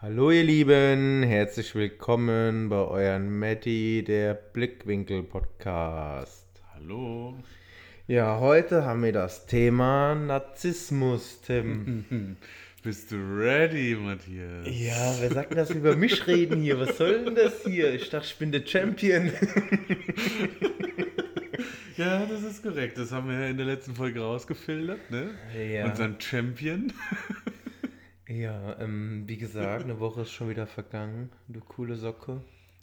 Hallo ihr Lieben, herzlich willkommen bei euren Matti, der Blickwinkel Podcast. Hallo. Ja, heute haben wir das Thema Narzissmus, Tim. Bist du ready, Matthias? Ja, wer sagt denn das über mich reden hier? Was soll denn das hier? Ich dachte, ich bin der Champion. Ja, das ist korrekt. Das haben wir ja in der letzten Folge rausgefiltert, ne? Ja. Unseren Champion. Ja, ähm, wie gesagt, eine Woche ist schon wieder vergangen. Du coole Socke.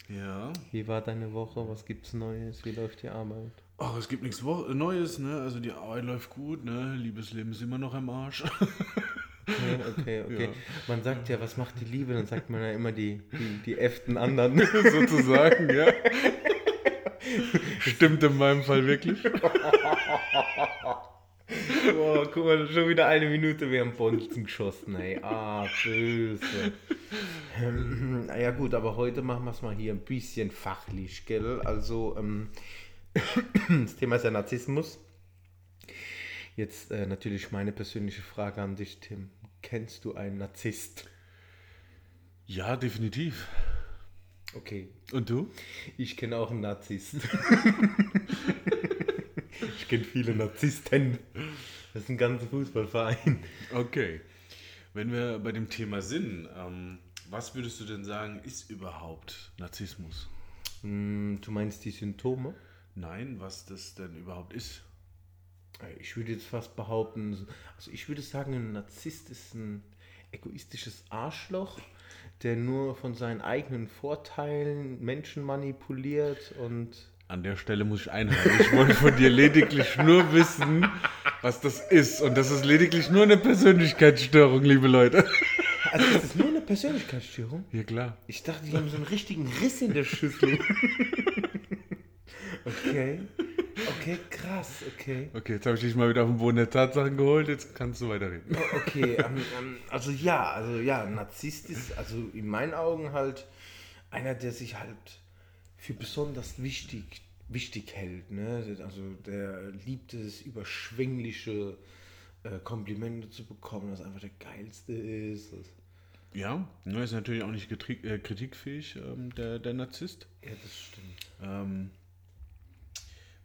Ja. Wie war deine Woche? Was gibt's Neues? Wie läuft die Arbeit? Ach, es gibt nichts Wo- Neues, ne? Also die Arbeit läuft gut, ne? Liebesleben ist immer noch im Arsch. Okay, okay, okay. Ja. Man sagt ja, was macht die Liebe? Dann sagt man ja immer die, die, die äften anderen. Sozusagen, ja. Stimmt in meinem Fall wirklich. Guck mal, schon wieder eine Minute, wir haben Bonzen geschossen, ey. Ah, böse. Ähm, naja gut, aber heute machen wir es mal hier ein bisschen fachlich, gell? Also, ähm, das Thema ist ja Narzissmus. Jetzt äh, natürlich meine persönliche Frage an dich, Tim. Kennst du einen Narzisst? Ja, definitiv. Okay, Und du? ich kenne auch einen Narzisst. ich kenne viele Narzissten. Das ist ein ganzer Fußballverein. Okay. Wenn wir bei dem Thema sind, ähm, was würdest du denn sagen, ist überhaupt Narzissmus? Hm, Du meinst die Symptome? Nein, was das denn überhaupt ist? Ich würde jetzt fast behaupten, also ich würde sagen, ein Narzisst ist ein egoistisches Arschloch, der nur von seinen eigenen Vorteilen Menschen manipuliert und An der Stelle muss ich einhalten. Ich wollte von dir lediglich nur wissen, was das ist. Und das ist lediglich nur eine Persönlichkeitsstörung, liebe Leute. also ist es nur eine Persönlichkeitsstörung? Ja, klar. Ich dachte, die haben so einen richtigen Riss in der Schüssel. okay. Okay, krass, okay. Okay, jetzt habe ich dich mal wieder auf den Boden der Tatsachen geholt. Jetzt kannst du weiterreden. Okay, ähm, ähm, also ja, also ja, ein Narzisst ist also in meinen Augen halt einer, der sich halt für besonders wichtig, wichtig hält. Ne? Also der liebt es, überschwängliche äh, Komplimente zu bekommen, dass einfach der Geilste ist. Ja, nur ist natürlich auch nicht äh, kritikfähig, ähm, der, der Narzisst. ja, das stimmt. Ähm,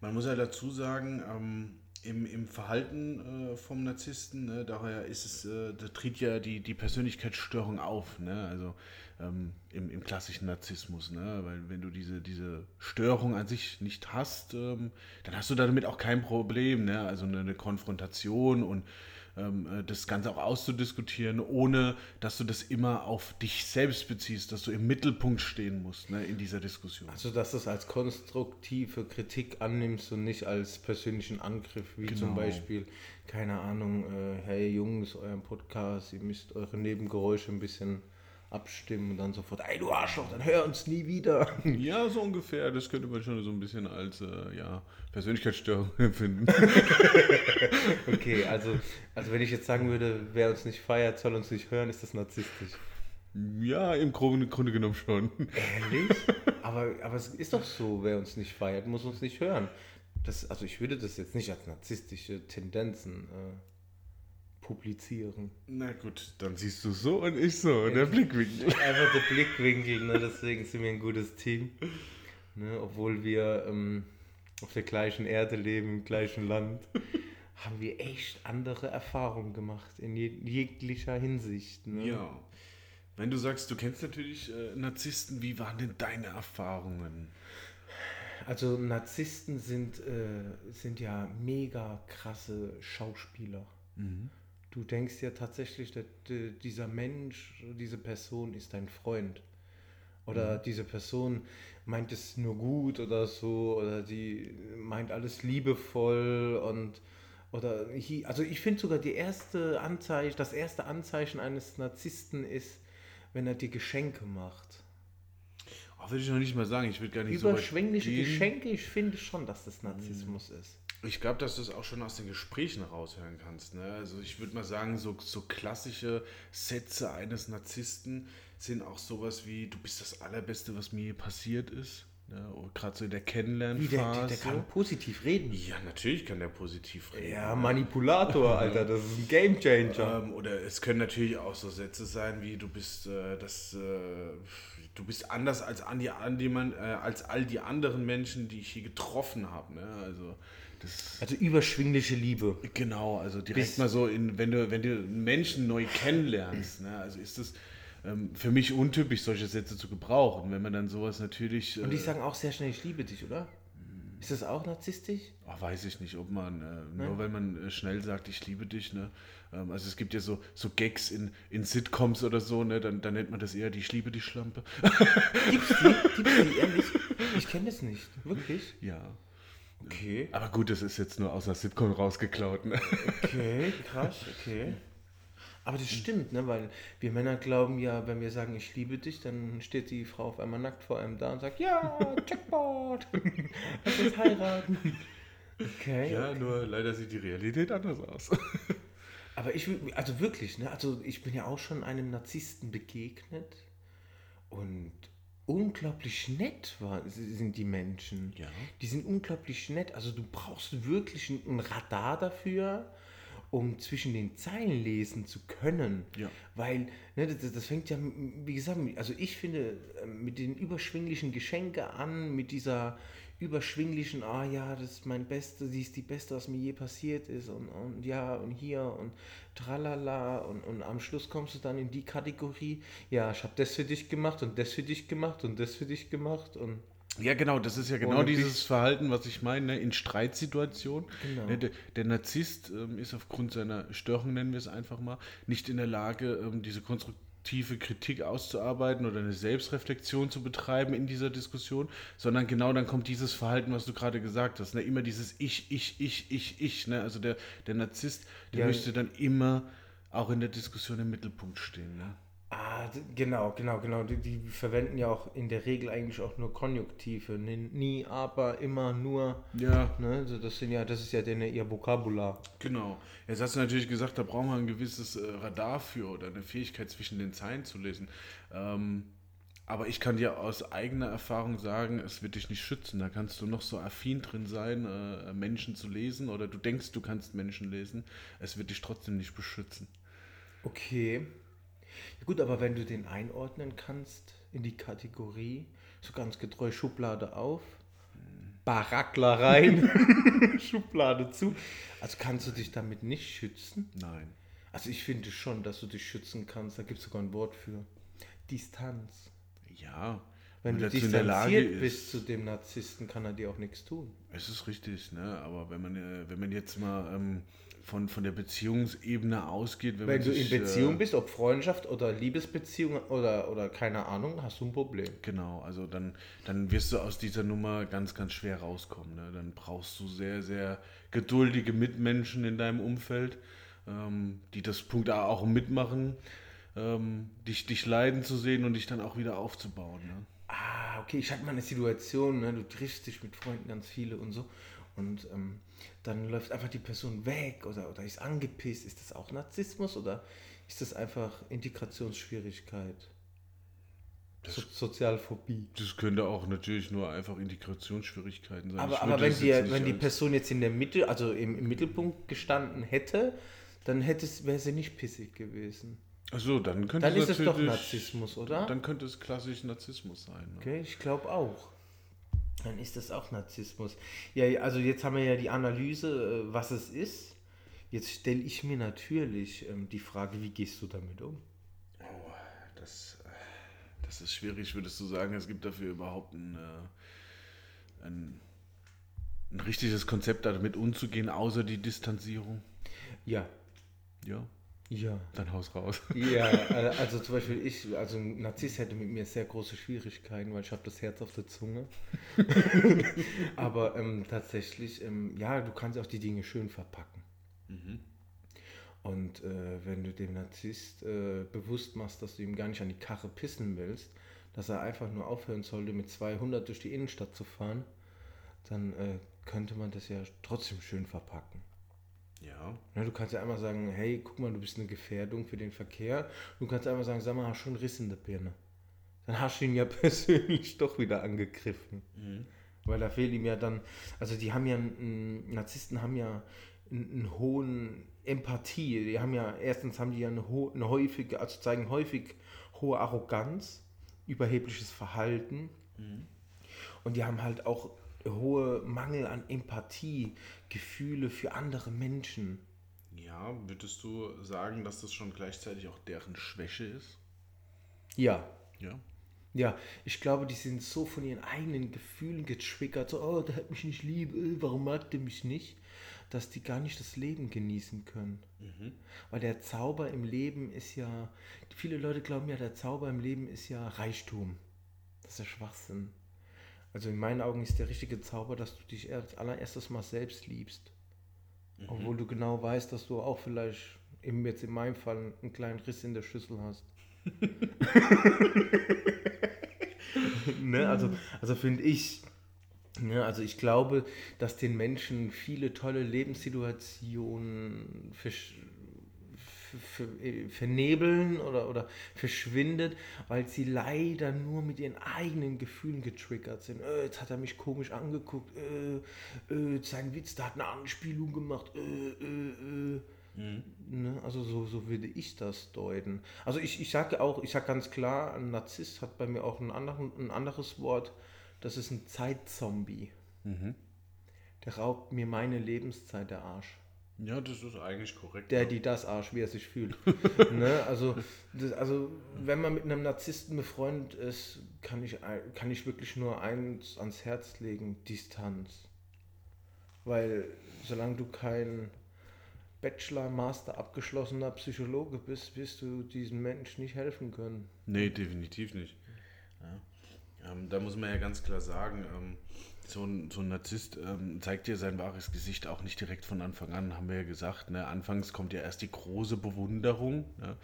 man muss ja dazu sagen, ähm, im, im Verhalten äh, vom Narzissten, ne, daher ist es, äh, da tritt ja die, die Persönlichkeitsstörung auf, ne? also ähm, im, im klassischen Narzissmus, ne? weil wenn du diese, diese Störung an sich nicht hast, ähm, dann hast du damit auch kein Problem, ne? also eine, eine Konfrontation und das Ganze auch auszudiskutieren, ohne dass du das immer auf dich selbst beziehst, dass du im Mittelpunkt stehen musst ne, in dieser Diskussion. Also, dass du es als konstruktive Kritik annimmst und nicht als persönlichen Angriff, wie zum Genau. Beispiel, keine Ahnung, äh, hey Jungs, euren Podcast, ihr müsst eure Nebengeräusche ein bisschen abstimmen und dann sofort, ey du Arschloch, dann hör uns nie wieder. Ja, so ungefähr. Das könnte man schon so ein bisschen als äh, ja, Persönlichkeitsstörung empfinden. Okay, also, also wenn ich jetzt sagen würde, wer uns nicht feiert, soll uns nicht hören, ist das narzisstisch. ja, im Grunde, Grunde genommen schon. Ehrlich? aber, aber es ist doch so, wer uns nicht feiert, muss uns nicht hören. Das, also ich würde das jetzt nicht als narzisstische Tendenzen äh, publizieren. Na gut, dann siehst du so und ich so. Der Blickwinkel. Einfach der Blickwinkel, ne? deswegen sind wir ein gutes Team. Ne? Obwohl wir ähm, auf der gleichen Erde leben, im gleichen Land, haben wir echt andere Erfahrungen gemacht, in je jeglicher Hinsicht. Ne? Ja. Wenn du sagst, du kennst natürlich äh, Narzissten, wie waren denn deine Erfahrungen? Also Narzissten sind, äh, sind ja mega krasse Schauspieler. Du denkst ja tatsächlich, dass, äh, dieser Mensch, diese Person ist dein Freund. Oder diese Person meint es nur gut oder so, oder die meint alles liebevoll und oder also ich finde sogar die erste Anzeichen, das erste Anzeichen eines Narzissten ist, wenn er dir Geschenke macht. Oh, würde ich noch nicht mal sagen. Ich würde gar nicht so Überschwängliche. Geschenke, ich finde schon, dass das Narzissmus ist. Ich glaube, dass du es auch schon aus den Gesprächen raushören kannst. Ne? Also ich würde mal sagen, so, so klassische Sätze eines Narzissten sind auch sowas wie, du bist das Allerbeste, was mir passiert ist. Ne? Gerade so in der Kennenlernphase. Wie, der, der, kann positiv reden. Ja, natürlich kann der positiv reden. Ja, Manipulator, Alter, das ist ein Gamechanger. Ähm, oder es können natürlich auch so Sätze sein wie, du bist äh, das... Äh, du bist anders als, an die, an die man, äh, als all die anderen Menschen, die ich hier getroffen habe. Ne? Also, also überschwingliche Liebe. Genau, also direkt Bis mal so, in, wenn, du, wenn du Menschen neu kennenlernst, ne? also ist das ähm, für mich untypisch, solche Sätze zu gebrauchen. Wenn man dann sowas natürlich. Äh, Und die sagen auch sehr schnell, ich liebe dich, oder? Ist das auch narzisstisch? Ach, weiß ich nicht, ob man, äh, nur weil man äh, schnell sagt, ich liebe dich, ne? Ähm, also es gibt ja so, so Gags in, in Sitcoms oder so, ne? Dann, dann nennt man das eher die Ich liebe dich Schlampe. Gibt's die? Gibt's die ehrlich? Ich kenne das nicht. Wirklich? Ja. Okay. Aber gut, das ist jetzt nur aus einer Sitcom rausgeklaut. Ne? Okay, krass, okay. Aber das stimmt, ne? weil wir Männer glauben ja, wenn wir sagen, ich liebe dich, dann steht die Frau auf einmal nackt vor einem da und sagt, ja, Jackpot, lass uns heiraten. Okay. Ja, okay. nur leider sieht die Realität anders aus. Aber ich, also wirklich, ne? also ich bin ja auch schon einem Narzissten begegnet und unglaublich nett war, sind die Menschen. Ja. Die sind unglaublich nett. Also du brauchst wirklich ein Radar dafür um zwischen den Zeilen lesen zu können. Ja. Weil, ne, das, das, fängt ja, wie gesagt, also ich finde, ähm, mit den überschwinglichen Geschenke an, mit dieser überschwinglichen, ah ja, das ist mein Beste, sie ist die Beste, was mir je passiert ist und, und ja und hier und tralala und, und am Schluss kommst du dann in die Kategorie, ja, ich habe das für dich gemacht und das für dich gemacht und das für dich gemacht und ja, genau, das ist ja genau dieses Verhalten, was ich meine, ne, in Streitsituationen. Genau. Ne, der, der, Narzisst ähm, ist aufgrund seiner Störung, nennen wir es einfach mal, nicht in der Lage, ähm, diese konstruktive Kritik auszuarbeiten oder eine Selbstreflexion zu betreiben in dieser Diskussion, sondern genau dann kommt dieses Verhalten, was du gerade gesagt hast. Ne? Immer dieses Ich, Ich, Ich, Ich, Ich. Ne? Also der, der Narzisst, der ja. möchte dann immer auch in der Diskussion im Mittelpunkt stehen. Ne? Ah, genau, genau, genau. Die, die, verwenden ja auch in der Regel eigentlich auch nur Konjunktive. Nie, aber, immer, nur. Ja. Ne? Also das sind ja, das ist ja denen ihr Vokabular. Genau. Jetzt hast du natürlich gesagt, da braucht man ein gewisses äh, Radar für oder eine Fähigkeit zwischen den Zeilen zu lesen. Ähm, aber ich kann dir aus eigener Erfahrung sagen, es wird dich nicht schützen. Da kannst du noch so affin drin sein, äh, Menschen zu lesen oder du denkst, du kannst Menschen lesen. Es wird dich trotzdem nicht beschützen. Okay. Ja gut, aber wenn du den einordnen kannst in die Kategorie, so ganz getreu Schublade auf, Barackler rein, Schublade zu. Also kannst du dich damit nicht schützen? Nein. Also ich finde schon, dass du dich schützen kannst. Da gibt es sogar ein Wort für. Distanz. Ja. Wenn du distanziert bist zu dem Narzissten, kann er dir auch nichts tun. Es ist richtig, ne? Aber wenn man, äh, wenn man jetzt mal ähm, von, von der Beziehungsebene ausgeht. Wenn, wenn du sich, in Beziehung äh, bist, ob Freundschaft oder Liebesbeziehung oder, oder keine Ahnung, hast du ein Problem. Genau, also dann, dann wirst du aus dieser Nummer ganz, ganz schwer rauskommen. Ne? Dann brauchst du sehr, sehr geduldige Mitmenschen in deinem Umfeld, ähm, die das Punkt A auch mitmachen, ähm, dich, dich leiden zu sehen und dich dann auch wieder aufzubauen. Ne? Ah, okay, ich hatte mal eine Situation, ne? du triffst dich mit Freunden ganz viele und so und ähm, dann läuft einfach die Person weg oder, oder ist angepisst. Ist das auch Narzissmus oder ist das einfach Integrationsschwierigkeit? Das, so Sozialphobie. Das könnte auch natürlich nur einfach Integrationsschwierigkeiten sein. Aber, aber wenn, die, wenn die Person jetzt in der Mitte, also im, im Mittelpunkt gestanden hätte, dann hätte es, wäre sie nicht pissig gewesen. Achso, dann könnte dann es ist es doch Narzissmus, oder? Dann könnte es klassisch Narzissmus sein. Ne? Okay, ich glaube auch. Dann ist das auch Narzissmus. Ja, also jetzt haben wir ja die Analyse, äh, was es ist. Jetzt stelle ich mir natürlich ähm, die Frage, wie gehst du damit um? Oh, das, äh, das ist schwierig, würdest du sagen, es gibt dafür überhaupt ein, äh, ein, ein richtiges Konzept, damit umzugehen, außer die Distanzierung? Ja. Ja. Ja. Dann haus raus. Ja, also zum Beispiel ich, also ein Narziss hätte mit mir sehr große Schwierigkeiten, weil ich habe das Herz auf der Zunge. Aber ähm, tatsächlich, ähm, ja, du kannst auch die Dinge schön verpacken. Mhm. Und äh, wenn du dem Narzisst äh, bewusst machst, dass du ihm gar nicht an die Karre pissen willst, dass er einfach nur aufhören sollte, mit 200 durch die Innenstadt zu fahren, dann äh, könnte man das ja trotzdem schön verpacken. Ja. ja. Du kannst ja einmal sagen, hey, guck mal, du bist eine Gefährdung für den Verkehr. Du kannst einmal sagen, sag mal, hast schon Riss in der Birne. dann hast du ihn ja persönlich doch wieder angegriffen. Mhm. Weil da fehlt ihm ja dann, also die haben ja, Narzissten haben ja einen, einen hohen Empathie. Die haben ja, erstens haben die ja eine, eine häufige, also zeigen häufig hohe Arroganz, überhebliches Verhalten. Mhm. Und die haben halt auch hohe Mangel an Empathie, Gefühle für andere Menschen. Ja, würdest du sagen, dass das schon gleichzeitig auch deren Schwäche ist? Ja. Ja. Ja, ich glaube, die sind so von ihren eigenen Gefühlen getriggert, so, oh, der hat mich nicht lieb, äh, warum mag der mich nicht, dass die gar nicht das Leben genießen können. Mhm. Weil der Zauber im Leben ist ja, viele Leute glauben ja, der Zauber im Leben ist ja Reichtum. Das ist ja Schwachsinn. Also in meinen Augen ist der richtige Zauber, dass du dich als allererstes mal selbst liebst. Mhm. Obwohl du genau weißt, dass du auch vielleicht, eben jetzt in meinem Fall, einen kleinen Riss in der Schüssel hast. ne? Also, also finde ich, ne? also ich glaube, dass den Menschen viele tolle Lebenssituationen vernebeln oder, oder verschwindet, weil sie leider nur mit ihren eigenen Gefühlen getriggert sind. Äh, jetzt hat er mich komisch angeguckt, äh, äh, sein Witz, da hat eine Anspielung gemacht. Äh, äh, äh. Mhm. Ne? Also so, so würde ich das deuten. Also ich, ich sage auch, ich sage ganz klar, ein Narzisst hat bei mir auch ein, anderen, ein anderes Wort, das ist ein Zeitzombie. Mhm. Der raubt mir meine Lebenszeit, der Arsch. Ja, das ist eigentlich korrekt. Der, die das Arsch, wie er sich fühlt. ne? also, das, also, wenn man mit einem Narzissten befreundet ist, kann ich, kann ich wirklich nur eins ans Herz legen: Distanz. Weil, solange du kein Bachelor, Master abgeschlossener Psychologe bist, wirst du diesem Menschen nicht helfen können. Nee, definitiv nicht. Ja. Ähm, da muss man ja ganz klar sagen, ähm, so ein, so ein Narzisst ähm, zeigt dir sein wahres Gesicht auch nicht direkt von Anfang an, haben wir ja gesagt. Ne? Anfangs kommt ja erst die große Bewunderung. Ne?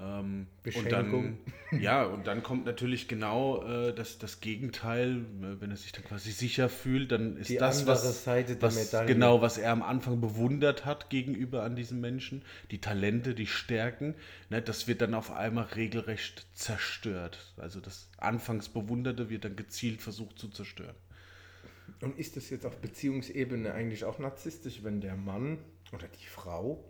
Ähm, und dann, ja, und dann kommt natürlich genau äh, das, das Gegenteil, ne? wenn er sich dann quasi sicher fühlt, dann ist die das, was, was genau, was er am Anfang bewundert hat gegenüber an diesem Menschen, die Talente, die Stärken, ne, das wird dann auf einmal regelrecht zerstört. Also das anfangs Bewunderte wird dann gezielt versucht zu zerstören. Und ist das jetzt auf Beziehungsebene eigentlich auch narzisstisch, wenn der Mann oder die Frau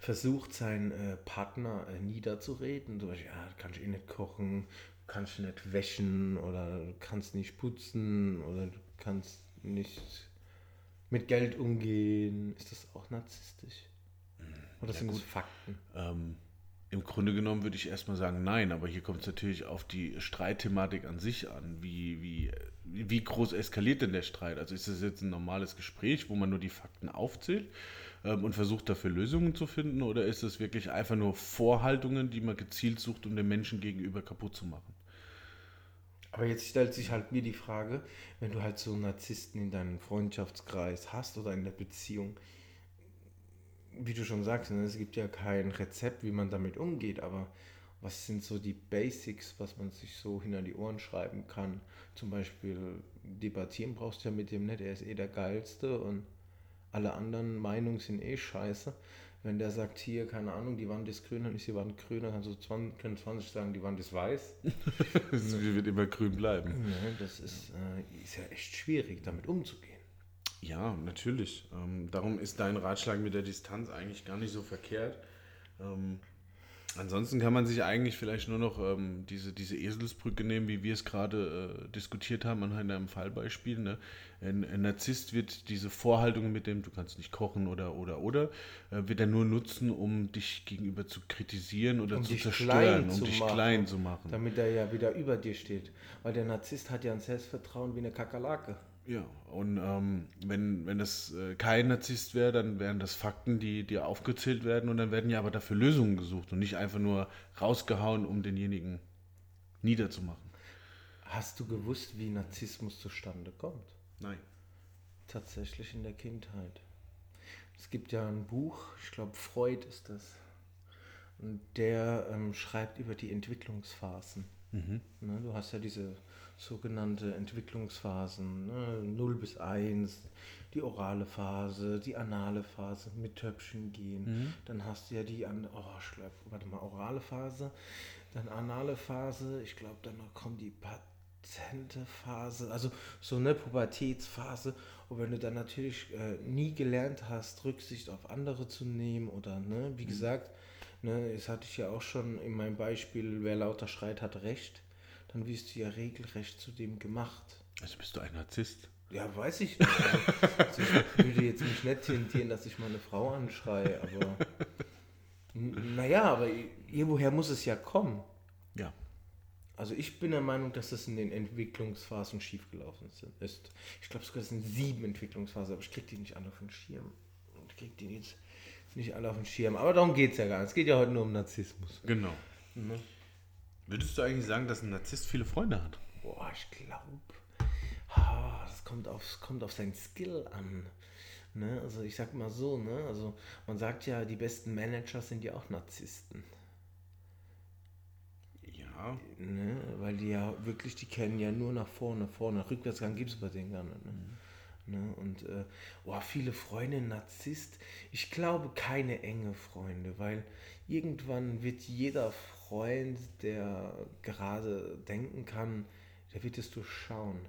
versucht, seinen äh, Partner äh, niederzureden? Zum Beispiel, ja, kannst du eh nicht kochen, kannst du nicht wäschen oder du kannst nicht putzen oder du kannst nicht mit Geld umgehen. Ist das auch narzisstisch? Oder ja, sind gut. das Fakten? Ähm, im Grunde genommen würde ich erstmal sagen, nein, aber hier kommt es natürlich auf die Streitthematik an sich an. Wie, wie, wie groß eskaliert denn der Streit? Also ist das jetzt ein normales Gespräch, wo man nur die Fakten aufzählt ähm, und versucht dafür Lösungen zu finden? Oder ist es wirklich einfach nur Vorhaltungen, die man gezielt sucht, um den Menschen gegenüber kaputt zu machen? Aber jetzt stellt sich halt mir die Frage, wenn du halt so Narzissten in deinem Freundschaftskreis hast oder in der Beziehung, wie du schon sagst, ne, es gibt ja kein Rezept, wie man damit umgeht, aber was sind so die Basics, was man sich so hinter die Ohren schreiben kann? Zum Beispiel debattieren brauchst du ja mit dem nicht, er ist eh der Geilste und alle anderen Meinungen sind eh scheiße. Wenn der sagt, hier, keine Ahnung, die Wand ist grün, dann ist die Wand grün, dann kannst du 20, 20 sagen, die Wand ist weiß. Sie wird immer grün bleiben. Ja, das ist, äh, ist ja echt schwierig, damit umzugehen. Ja, natürlich. Ähm, darum ist dein Ratschlag mit der Distanz eigentlich gar nicht so verkehrt. Ähm, ansonsten kann man sich eigentlich vielleicht nur noch ähm, diese, diese Eselsbrücke nehmen, wie wir es gerade äh, diskutiert haben anhand einem Fallbeispiel. Ne? Ein, ein, Narzisst wird diese Vorhaltung mit dem, du kannst nicht kochen oder oder oder, äh, wird er nur nutzen, um dich gegenüber zu kritisieren oder um zu zerstören, um zu dich machen, klein zu machen. Damit er ja wieder über dir steht. Weil der Narzisst hat ja ein Selbstvertrauen wie eine Kakerlake. Ja, und ähm, wenn, wenn das äh, kein Narzisst wäre, dann wären das Fakten, die, die aufgezählt werden und dann werden ja aber dafür Lösungen gesucht und nicht einfach nur rausgehauen, um denjenigen niederzumachen. Hast du gewusst, wie Narzissmus zustande kommt? Nein. Tatsächlich in der Kindheit. Es gibt ja ein Buch, ich glaube Freud ist das, und der ähm, schreibt über die Entwicklungsphasen. Mhm. Ne, du hast ja diese sogenannte Entwicklungsphasen, ne, 0 bis 1, die orale Phase, die anale Phase mit Töpfchen gehen. Mhm. Dann hast du ja die an, oh, schlepp, warte mal, orale Phase, dann anale Phase, ich glaube, dann kommt die patente Phase, also so eine Pubertätsphase. Und wenn du dann natürlich äh, nie gelernt hast, Rücksicht auf andere zu nehmen oder, ne, wie mhm. gesagt, ne, das hatte ich ja auch schon in meinem Beispiel, wer lauter schreit, hat Recht, dann wirst du ja regelrecht zu dem gemacht. Also bist du ein Narzisst? Ja, weiß ich nicht. Also, ich würde jetzt nicht nett tendieren, dass ich meine Frau anschreie, aber. Naja, aber irgendwoher muss es ja kommen. Ja. Also ich bin der Meinung, dass das in den Entwicklungsphasen schiefgelaufen ist. Ich glaube sogar, es sind sieben Entwicklungsphasen, aber ich kriege die nicht alle auf den Schirm. Ich kriege die jetzt nicht alle auf den Schirm. Aber darum geht es ja gar nicht. Es geht ja heute nur um Narzissmus. Genau. Mhm. Würdest du eigentlich sagen, dass ein Narzisst viele Freunde hat? Boah, ich glaube das kommt auf, kommt auf sein Skill an. Ne? Also ich sag mal so, ne? Also man sagt ja, die besten Manager sind ja auch Narzissten. Ja. Ne? Weil die ja wirklich, die kennen ja nur nach vorne, vorne. Rückwärtsgang gibt es bei denen gar nicht. Ne? Mhm. Ne? Und äh, oh, viele Freunde, Narzisst. Ich glaube keine enge Freunde, weil irgendwann wird jeder Freund, der gerade denken kann, der wird es durchschauen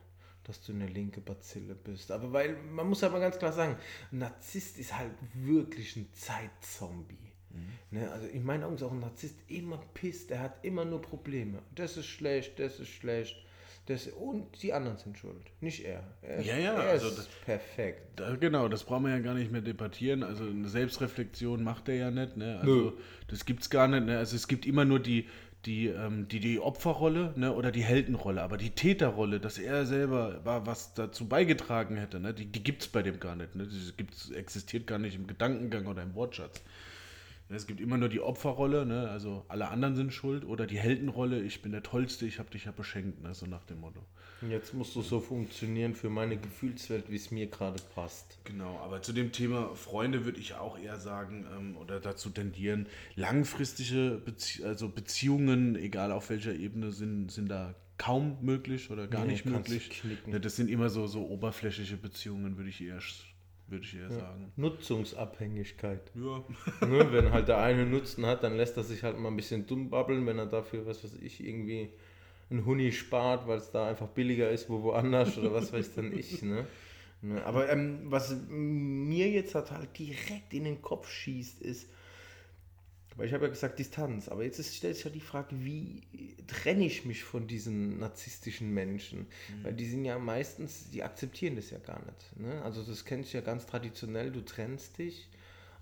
dass du eine linke Bazille bist. Aber weil, man muss aber ganz klar sagen, ein Narzisst ist halt wirklich ein Zeitzombie. Mhm. Ne? Also in meinen Augen ist auch ein Narzisst immer pisst, er hat immer nur Probleme. Das ist schlecht, das ist schlecht. Das, und die anderen sind schuld, nicht er. er ja, ja, er also das, perfekt. Da, genau, das brauchen wir ja gar nicht mehr debattieren. Also eine Selbstreflexion macht er ja nicht. Ne? Also Nö. das gibt es gar nicht. Ne? Also es gibt immer nur die, die, ähm, die, die Opferrolle ne, oder die Heldenrolle, aber die Täterrolle, dass er selber war, was dazu beigetragen hätte, ne, die, die gibt es bei dem gar nicht. Ne, die gibt's, existiert gar nicht im Gedankengang oder im Wortschatz. Ne, es gibt immer nur die Opferrolle, ne, also alle anderen sind schuld, oder die Heldenrolle, ich bin der Tollste, ich habe dich ja beschenkt, ne, so nach dem Motto. Jetzt musst du so funktionieren für meine Gefühlswelt, wie es mir gerade passt. Genau, aber zu dem Thema Freunde würde ich auch eher sagen ähm, oder dazu tendieren, langfristige Bezie also Beziehungen, egal auf welcher Ebene, sind, sind da kaum möglich oder gar nee, nicht möglich. Ja, das sind immer so, so oberflächliche Beziehungen, würde ich eher würde ich eher ja. sagen. Nutzungsabhängigkeit. Ja. ne, wenn halt der eine Nutzen hat, dann lässt er sich halt mal ein bisschen dumm babbeln, wenn er dafür, was weiß ich, irgendwie ein Huni spart, weil es da einfach billiger ist, wo woanders oder was weiß denn ich. Ne? ne? Aber ähm, was mir jetzt halt, halt direkt in den Kopf schießt, ist, weil ich habe ja gesagt Distanz, aber jetzt ist, stellt sich ja die Frage, wie trenne ich mich von diesen narzisstischen Menschen? Mhm. Weil die sind ja meistens, die akzeptieren das ja gar nicht. Ne? Also das kennst du ja ganz traditionell, du trennst dich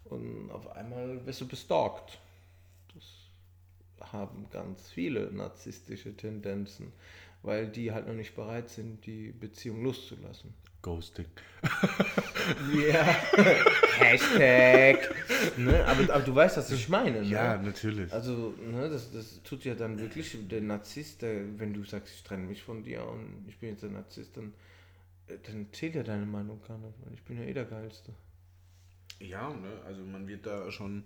und auf einmal wirst du bestalkt haben ganz viele narzisstische Tendenzen, weil die halt noch nicht bereit sind, die Beziehung loszulassen. Ghosting. ja, Hashtag. Ne? Aber, aber, du weißt, was ich meine. Ne? Ja, natürlich. Also, ne, das, das tut ja dann wirklich der Narzisst, der, wenn du sagst, ich trenne mich von dir und ich bin jetzt der Narzisst, dann, äh, dann zählt ja deine Meinung gar nicht, weil ich bin ja eh der Geilste. Ja, ne? also man wird da schon.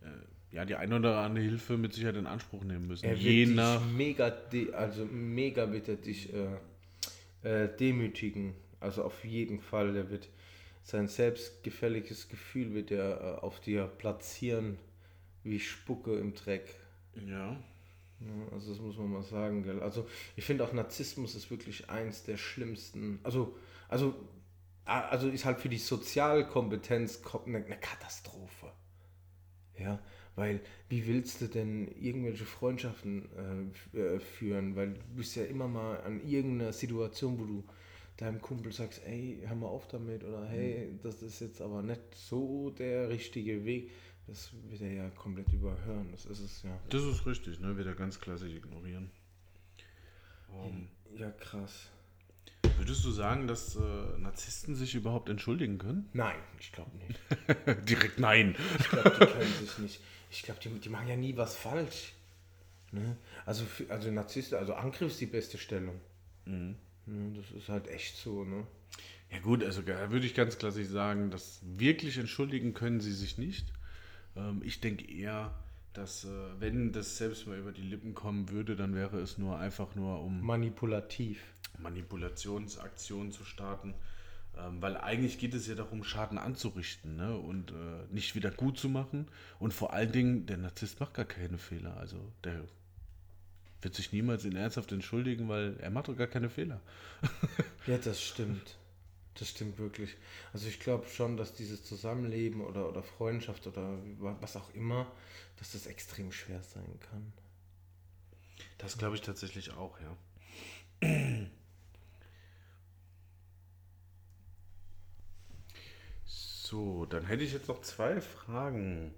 Äh, ja, die eine oder andere Hilfe mit Sicherheit in Anspruch nehmen müssen. Er Je nach mega, also mega wird er dich äh, äh, demütigen. Also auf jeden Fall, er wird sein selbstgefälliges Gefühl wird er äh, auf dir platzieren, wie Spucke im Dreck. Ja. ja. Also das muss man mal sagen, gell? Also ich finde auch Narzissmus ist wirklich eins der schlimmsten. Also, also, also ist halt für die Sozialkompetenz eine, eine Katastrophe. Ja, weil wie willst du denn irgendwelche Freundschaften äh, äh, führen? Weil du bist ja immer mal an irgendeiner Situation, wo du deinem Kumpel sagst, ey, hör mal auf damit oder hey, mhm. das ist jetzt aber nicht so der richtige Weg. Das wird er ja komplett überhören. Das ist es ja. Das ist richtig, ne? Wird er ganz klassisch ignorieren. Um, ja, krass. Würdest du sagen, dass äh, Narzissten sich überhaupt entschuldigen können? Nein, ich glaube nicht. Direkt nein. Ich glaube, die können sich nicht ich glaube, die, die machen ja nie was falsch. Ne? Also, also Narzissten, also Angriff ist die beste Stellung. Mhm. Ne? Das ist halt echt so, ne? Ja gut, also da würde ich ganz klassisch sagen, dass wirklich entschuldigen können sie sich nicht. Ähm, ich denke eher, dass, äh, wenn das selbst mal über die Lippen kommen würde, dann wäre es nur einfach nur um Manipulativ. Manipulationsaktionen zu starten. Ähm, weil eigentlich geht es ja darum, Schaden anzurichten ne? und äh, nicht wieder gut zu machen. Und vor allen Dingen, der Narzisst macht gar keine Fehler. Also der wird sich niemals in ernsthaft entschuldigen, weil er macht doch gar keine Fehler. ja, das stimmt. Das stimmt wirklich. Also ich glaube schon, dass dieses Zusammenleben oder, oder Freundschaft oder was auch immer, dass das extrem schwer sein kann. Das glaube ich tatsächlich auch, ja. So, dann hätte ich jetzt noch zwei Fragen.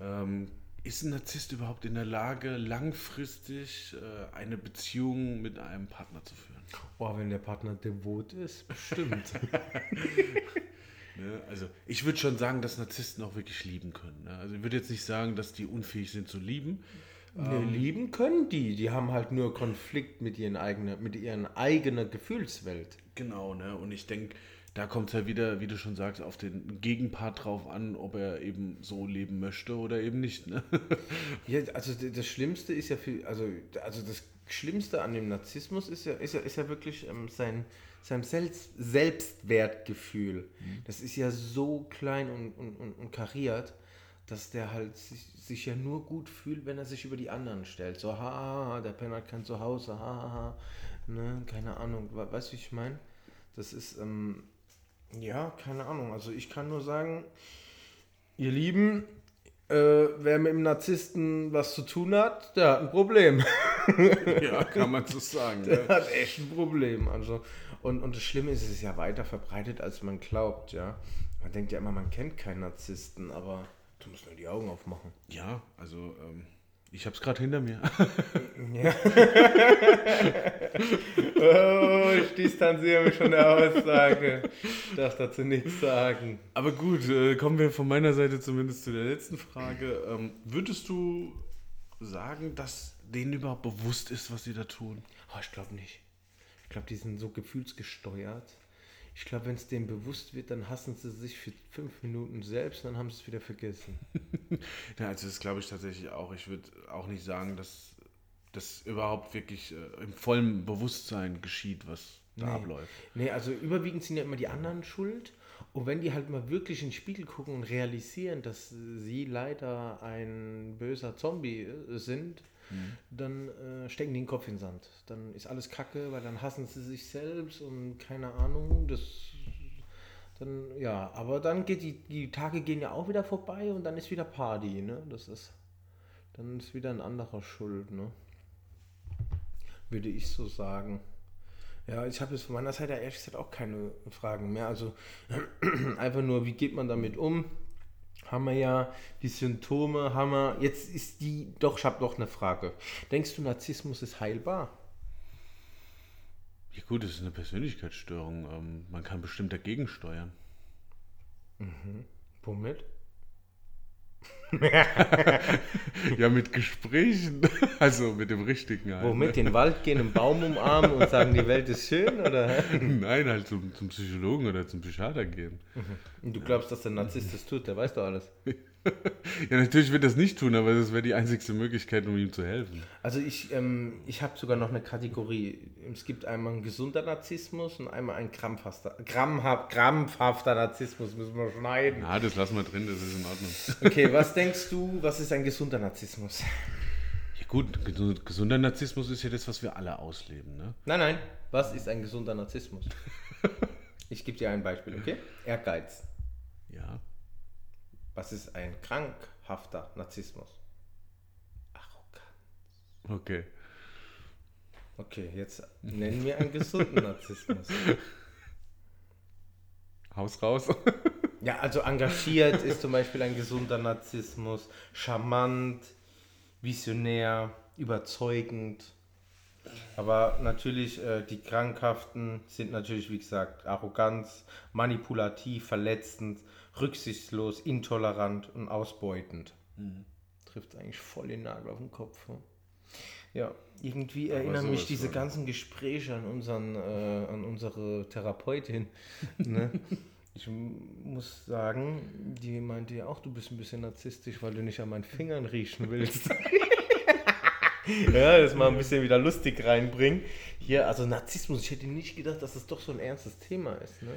Ähm, ist ein Narzisst überhaupt in der Lage, langfristig äh, eine Beziehung mit einem Partner zu führen? Oh, wenn der Partner devot ist, bestimmt. ne, also ich würde schon sagen, dass Narzissten auch wirklich lieben können. Ne? Also ich würde jetzt nicht sagen, dass die unfähig sind zu lieben. Nee, ähm, lieben können die. Die haben halt nur Konflikt mit ihren eigenen, mit ihren eigenen Gefühlswelt. Genau, ne? Und ich denke, da kommt es halt wieder, wie du schon sagst, auf den Gegenpart drauf an, ob er eben so leben möchte oder eben nicht. Ne? Ja, also das Schlimmste ist ja für, also, also das Schlimmste an dem Narzissmus ist ja, ist ja, ist ja wirklich ähm, sein, sein Selbst, Selbstwertgefühl. Mhm. Das ist ja so klein und, und, und, und kariert, dass der halt sich, sich, ja nur gut fühlt, wenn er sich über die anderen stellt. So, ha, der Penner hat kein Zuhause, ha, ha, ha. Ne, keine Ahnung, weißt du, wie ich meine? Das ist, ähm, ja, keine Ahnung. Also ich kann nur sagen, ihr Lieben, äh, wer mit dem Narzissten was zu tun hat, der hat ein Problem. ja, kann man so sagen. Der ja. hat echt ein Problem. Also, und, und das Schlimme ist, es ist ja weiter verbreitet, als man glaubt, ja. Man denkt ja immer, man kennt keinen Narzissten, aber du musst nur die Augen aufmachen. Ja, also ähm, ich habe es gerade hinter mir. Ja. oh, ich distanziere mich von der Aussage. Ich darf dazu nichts sagen. Aber gut, äh, kommen wir von meiner Seite zumindest zu der letzten Frage. Ähm, würdest du sagen, dass denen überhaupt bewusst ist, was sie da tun? Oh, ich glaube nicht. Ich glaube, die sind so gefühlsgesteuert. Ich glaube, wenn es denen bewusst wird, dann hassen sie sich für fünf Minuten selbst und dann haben sie es wieder vergessen. ja, also das glaube ich tatsächlich auch. Ich würde auch nicht sagen, dass das überhaupt wirklich äh, im vollen Bewusstsein geschieht, was da nee. abläuft. Nee, also überwiegend sind ja immer die anderen schuld. Und wenn die halt mal wirklich in den Spiegel gucken und realisieren, dass sie leider ein böser Zombie äh, sind, mhm. dann äh, stecken die den Kopf in den Sand. Dann ist alles Kacke, weil dann hassen sie sich selbst und keine Ahnung. Das dann, ja, aber dann geht die, die Tage gehen ja auch wieder vorbei und dann ist wieder Party, ne? Das ist, dann ist wieder ein anderer Schuld, ne? Würde ich so sagen. Ja, ich habe jetzt von meiner Seite ehrlich gesagt auch keine Fragen mehr. Also einfach nur, wie geht man damit um? Haben wir ja die Symptome, haben wir, jetzt ist die, doch, ich habe doch eine Frage. Denkst du, Narzissmus ist heilbar? Ja gut, das ist eine Persönlichkeitsstörung. Ähm, man kann bestimmt dagegen steuern. Mhm. Womit? ja, mit Gesprächen. Also mit dem richtigen halt. Womit? Den Wald gehen, einen Baum umarmen und sagen, die Welt ist schön? Oder? Nein, halt zum, zum Psychologen oder zum Psychiater gehen. Mhm. Und du glaubst, dass der Narzisst das tut, der weiß doch alles. ja, natürlich wird das nicht tun, aber das wäre die einzigste Möglichkeit, um ihm zu helfen. Also ich, ähm, ich habe sogar noch eine Kategorie. Es gibt einmal einen gesunder Narzissmus und einmal ein krampfhafter, krampfhaft, krampfhafter Narzissmus. Müssen wir schneiden. Ja, das lassen wir drin, das ist in Ordnung. Okay, was denkst du, was ist ein gesunder Narzissmus? Ja gut, gesunder Narzissmus ist ja das, was wir alle ausleben. Ne? Nein, nein, was ist ein gesunder Narzissmus? ich gebe dir ein Beispiel, okay? Ehrgeiz. Ja. Was ist ein krankhafter Narzissmus? Arroganz. Okay. Okay, jetzt nennen wir einen gesunden Narzissmus. Haus raus. ja, also engagiert ist zum Beispiel ein gesunder Narzissmus, charmant, visionär, überzeugend. Aber natürlich, äh, die Krankhaften sind natürlich, wie gesagt, Arroganz, manipulativ, verletzend, rücksichtslos, intolerant und ausbeutend. Mhm. Trifft eigentlich voll den Nagel auf den Kopf. Ne? Ja, irgendwie erinnern mich diese ganzen Gespräche an, unseren, äh, an unsere Therapeutin. ne? Ich muss sagen, die meinte ja auch, du bist ein bisschen narzisstisch, weil du nicht an meinen Fingern riechen willst. ja, das mal ein bisschen wieder lustig reinbringen. Hier, also Narzissmus, ich hätte nicht gedacht, dass das doch so ein ernstes Thema ist. Ne?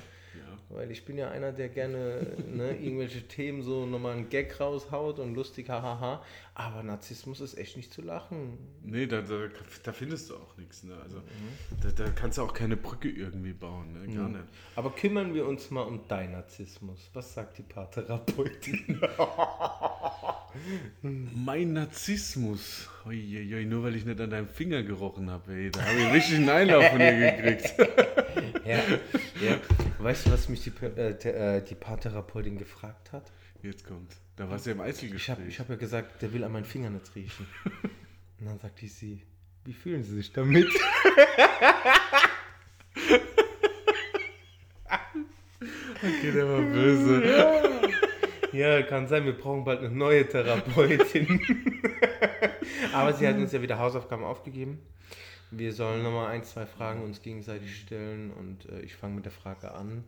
Weil ich bin ja einer, der gerne ne, irgendwelche Themen so nochmal einen Gag raushaut und lustig, hahaha. Aber Narzissmus ist echt nicht zu lachen. Nee, da, da, da findest du auch nichts. Ne? Also, mhm. da, da, kannst du auch keine Brücke irgendwie bauen. Ne? Gar mhm. nicht. Aber kümmern wir uns mal um deinen Narzissmus. Was sagt die Paartherapeutin? mein Narzissmus. Uiuiui, nur weil ich nicht an deinem Finger gerochen habe. Da habe ich richtig einen Einlauf von dir gekriegt. ja, ja. Weißt du, was mich die, äh, äh, die Paartherapeutin gefragt hat? Jetzt kommt. Da war sie im Einzelgespräch. Ich habe ich hab ja gesagt, der will an meinen Fingern nicht riechen. Und dann sagte ich sie, wie fühlen Sie sich damit? okay, der war böse. Ja. Ja, kann sein, wir brauchen bald eine neue Therapeutin. Aber sie hat uns ja wieder Hausaufgaben aufgegeben. Wir sollen nochmal ein, zwei Fragen uns gegenseitig stellen und äh, ich fange mit der Frage an,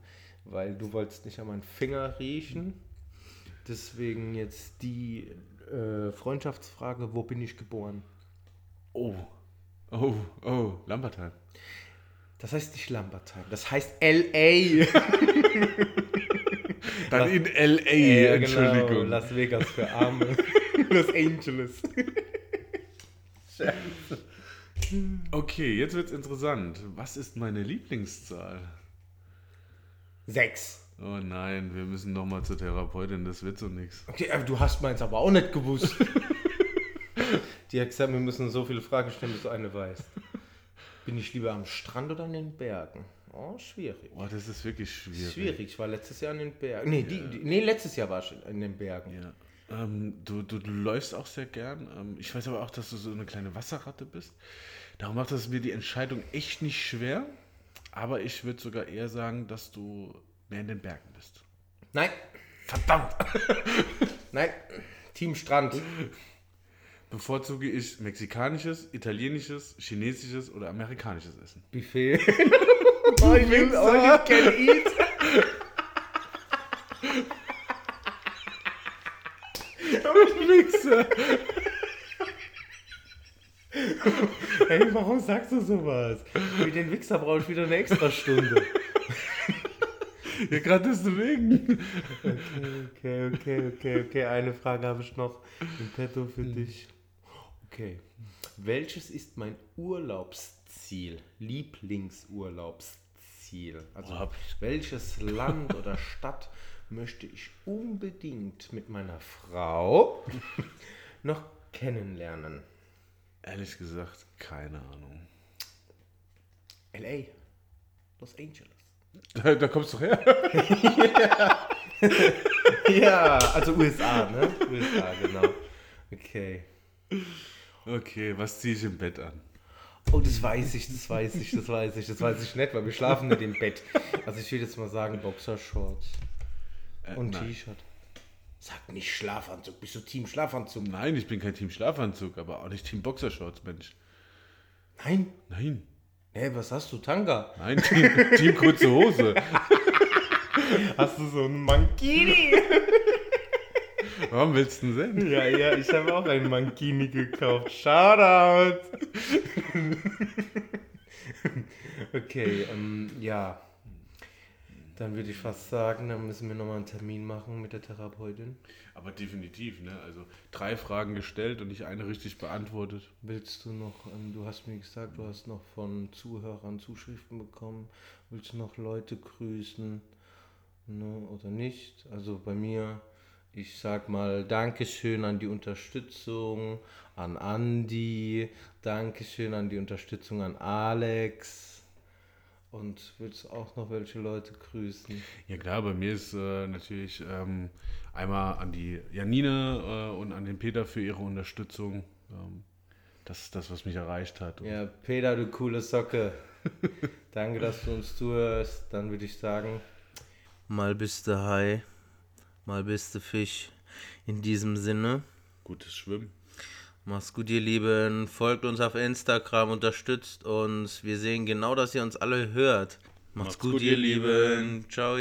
weil du wolltest nicht an meinen Finger riechen. Deswegen jetzt die äh, Freundschaftsfrage, wo bin ich geboren? Oh, oh, oh, Lambertheim. Das heißt nicht Lambertheim, das heißt L.A. Dann in L.A., Entschuldigung. Genau, Las Vegas für Arme. Los Angeles. Scheiße. Okay, jetzt wird's interessant. Was ist meine Lieblingszahl? Sechs. Oh nein, wir müssen nochmal zur Therapeutin, das wird so nichts. Okay, aber du hast meins aber auch nicht gewusst. Die hat gesagt, wir müssen so viele Fragen stellen, bis du eine weißt. Bin ich lieber am Strand oder an den Bergen? Oh, schwierig. Oh, das ist wirklich schwierig. Schwierig, ich war letztes Jahr an den Bergen. Nee, ja. die, die, nee letztes Jahr war ich in den Bergen. Ja. Ähm, du, du, du, läufst auch sehr gern. Ähm, ich weiß aber auch, dass du so eine kleine Wasserratte bist. Darum macht es mir die Entscheidung echt nicht schwer. Aber ich würde sogar eher sagen, dass du mehr in den Bergen bist. Nein. Verdammt. Nein. Team Strand. Bevorzuge ich mexikanisches, italienisches, chinesisches oder amerikanisches Essen? Buffet. oh, ich will all you can eat. Wichser. Ey, warum sagst du sowas? Mit den Wichser brauche ich wieder eine extra Stunde. Ja, gerade deswegen. Okay, okay, okay, okay, okay. Eine Frage habe ich noch im Petto für hm. dich. Okay. Welches ist mein Urlaubsziel? Lieblingsurlaubsziel? Also, oh, welches Land oder Stadt möchte ich unbedingt mit meiner Frau noch kennenlernen? Ehrlich gesagt, keine Ahnung. LA. Los Angeles. Da, da kommst du her. ja. ja, also USA, ne? USA, genau. Okay. Okay, was ziehe ich im Bett an? Oh, das weiß ich, das weiß ich, das weiß ich, das weiß ich nicht, weil wir schlafen nicht im Bett. Also ich würde jetzt mal sagen Boxershorts äh, und T-Shirt. Sag nicht Schlafanzug, bist du Team Schlafanzug? Nein, ich bin kein Team Schlafanzug, aber auch nicht Team Boxershorts, Mensch. Nein? Nein. Hä, hey, was hast du, Tanga? Nein, Team, Team kurze Hose. hast du so einen Mankini? Warum willst du denn sehen? Ja, ja, ich habe auch einen Mankini gekauft. Shoutout! okay, ähm, ja. Dann würde ich fast sagen, dann müssen wir nochmal einen Termin machen mit der Therapeutin. Aber definitiv, ne? Also drei Fragen gestellt und nicht eine richtig beantwortet. Willst du noch, ähm, du hast mir gesagt, du hast noch von Zuhörern Zuschriften bekommen. Willst du noch Leute grüßen? Ne, oder nicht? Also bei mir, ich sag mal Dankeschön an die Unterstützung, an Andi, Dankeschön an die Unterstützung an Alex. Und willst du auch noch welche Leute grüßen? Ja klar, bei mir ist äh, natürlich ähm, einmal an die Janine äh, und an den Peter für ihre Unterstützung. Ähm, das ist das, was mich erreicht hat. ja, Peter, du coole Socke. Danke, dass du uns zuhörst. Dann würde ich sagen, mal bist du Hai, mal bist du Fisch. In diesem Sinne. Gutes Schwimmen. Mach's gut, ihr Lieben. Folgt uns auf Instagram, unterstützt uns. Wir sehen genau, dass ihr uns alle hört. Macht's, Macht's gut, gut, ihr Lieben. Ciao.